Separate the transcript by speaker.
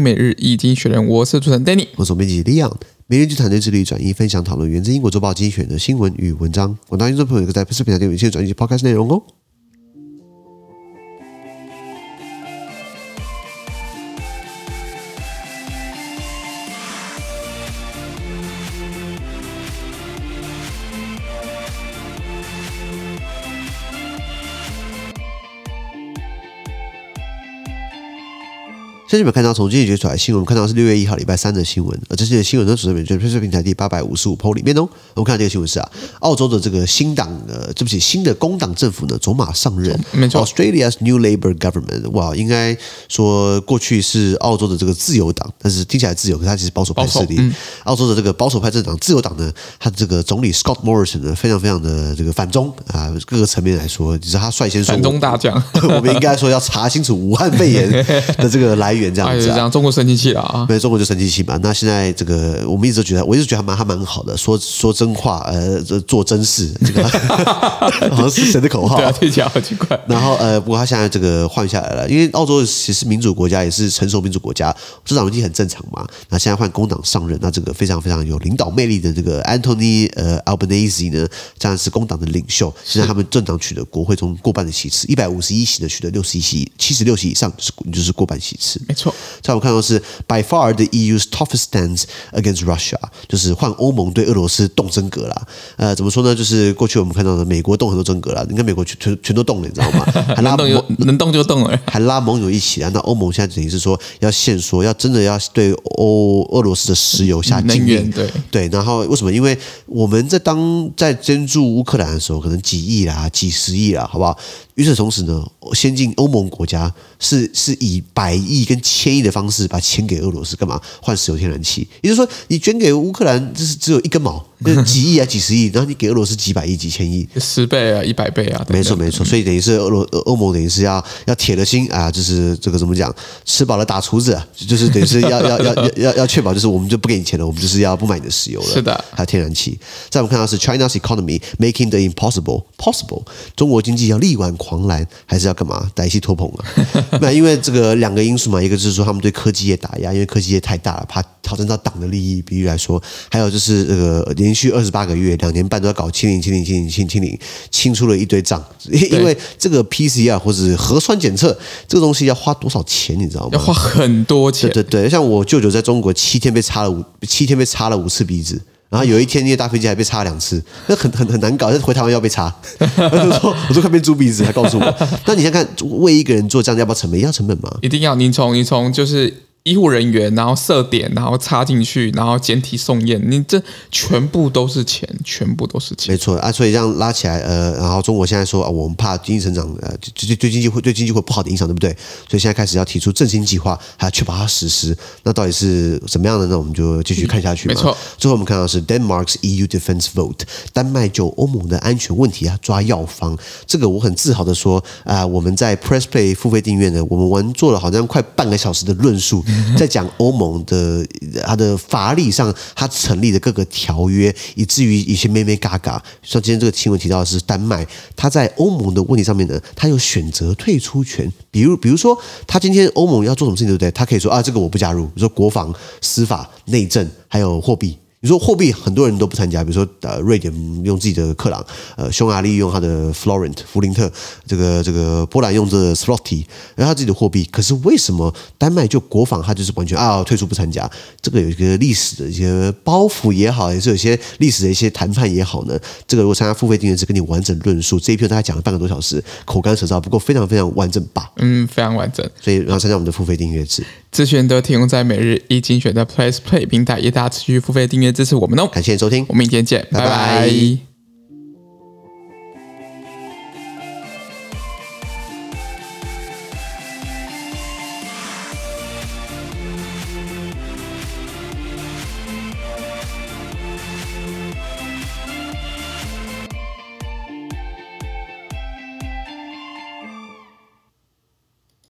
Speaker 1: 每日一经学人，我是主持人 Danny，
Speaker 2: 我是编辑 Leon。每日一经团队致力转译、分享、讨论源自英国周报精选的新闻与文章。广大听众朋友可在 PressPlay 平台订阅现转译 Podcast 内容哦。先前有看到从经济学出来的新闻，我们看到是六月一号礼拜三的新闻，而这些新闻呢，主要是在 PressPlay 平台第八百五十五 PO 里面哦。我们看到这个新闻是啊，澳洲的这个新党呃，对不起，新的工党政府呢走马上任，
Speaker 1: 没错
Speaker 2: ，Australia's New Labour Government，哇，应该说过去是澳洲的这个自由党，但是听起来自由，可是它其实保守派势力。嗯、澳洲的这个保守派政党自由党呢，它的这个总理 Scott Morrison 呢，非常非常的这个反中啊，各个层面来说，就是他率先说
Speaker 1: 反中大将，
Speaker 2: 我们应该说要查清楚武汉肺炎的这个来源，这样子、啊。
Speaker 1: 中国生气气了啊！
Speaker 2: 对，中国就生气气嘛。那现在这个，我们一直都觉得，我一直觉得还蛮还蛮好的，说说真话，呃，做真事，这个 好像是谁的口号？
Speaker 1: 对啊，听起来好奇怪。
Speaker 2: 然后呃，不过他现在这个换下来了，因为澳洲其实民主国家，也是成熟民主国家，政党轮替很正常嘛。那现在换工党上任，那这个非常非常有领导魅力的这个 Anthony 呃 Albanese 呢，当然是工党的领袖。现在他们政党取得国会中过半的席次，一百五十一席呢取得六十一席，七十六席以上就是就是过半席次。
Speaker 1: 没错，
Speaker 2: 在我看。到是 by far the EU's toughest stance against Russia，就是换欧盟对俄罗斯动真格了。呃，怎么说呢？就是过去我们看到的美国动很多真格了，你看美国全全全都动了，你知道吗？还拉
Speaker 1: 能动能动就动了，
Speaker 2: 还拉盟友一起啊。那欧盟现在等于是说要限缩，要真的要对欧俄罗斯的石油下禁令。
Speaker 1: 对
Speaker 2: 对，然后为什么？因为我们在当在捐助乌克兰的时候，可能几亿啦、几十亿啦，好不好？与此同时呢，先进欧盟国家是是以百亿跟千亿的方式把钱给俄罗斯，干嘛换石油天然气？也就是说，你捐给乌克兰，这是只有一根毛，就是几亿啊、几十亿，然后你给俄罗斯几百亿、几千亿，
Speaker 1: 十倍啊、一百倍啊，
Speaker 2: 没错没错。所以等于是俄罗欧盟等于是要要铁了心啊，就是这个怎么讲，吃饱了打厨子，就是等于是要要要要要要确保，就是我们就不给你钱了，我们就是要不买你的石油了。
Speaker 1: 是的，
Speaker 2: 还有天然气。再我们看到是 China's economy making the impossible possible，中国经济要力挽狂澜还是要干嘛？歹戏拖棚啊？那因为这个两个因素嘛，一个就是说他们对科技业打压，因为科技业太大了，怕挑战到党的利益。比如来说，还有就是这个连连续二十八个月、两年半都要搞清零、清零、清零、清清零，清出了一堆账。因为这个 PCR 或者核酸检测这个东西要花多少钱，你知道吗？
Speaker 1: 要花很多钱。
Speaker 2: 对对对，像我舅舅在中国七天被插了五七天被插了五次鼻子。然后有一天，那个大飞机还被插两次，那很很很难搞。回台湾要被插，他就说：“我说快变猪鼻子。”他告诉我。那你先看，为一个人做这样，要不要成本？要成本吗？
Speaker 1: 一定要。你从你从就是。医护人员，然后设点，然后插进去，然后检体送验，你这全部都是钱，全部都是钱。
Speaker 2: 没错啊，所以这样拉起来，呃，然后中国现在说啊，我们怕经济成长，呃，对对经济会对经济会不好的影响，对不对？所以现在开始要提出振兴计划，还要确保它实施。那到底是怎么样的呢？我们就继续看下去嘛。
Speaker 1: 没错。
Speaker 2: 最后我们看到是 Denmark's EU defense vote，丹麦就欧盟的安全问题啊抓药方。这个我很自豪的说啊、呃，我们在 Press Play 付费订阅呢，我们完做了好像快半个小时的论述。在讲欧盟的它的法理上，它成立的各个条约，以至于一些妹妹嘎嘎。像今天这个新闻提到的是丹麦，它在欧盟的问题上面呢，它有选择退出权。比如，比如说，他今天欧盟要做什么事情，对不对？他可以说啊，这个我不加入。比如说国防、司法、内政，还有货币。你说货币很多人都不参加，比如说呃，瑞典用自己的克朗，呃，匈牙利用它的 florent 弗林特，这个这个波兰用这个 zloty，然后它自己的货币。可是为什么丹麦就国防它就是完全啊退出不参加？这个有一个历史的一些包袱也好，也是有些历史的一些谈判也好呢。这个如果参加付费订阅制，跟你完整论述这一篇大概讲了半个多小时，口干舌燥，不过非常非常完整吧？
Speaker 1: 嗯，非常完整。
Speaker 2: 所以然后参加我们的付费订阅制，
Speaker 1: 资讯都提供在每日一精选的 plays play 平台，也大家持续付费订阅。支持我们哦！
Speaker 2: 感谢收听，
Speaker 1: 我们明天见，拜拜。拜拜。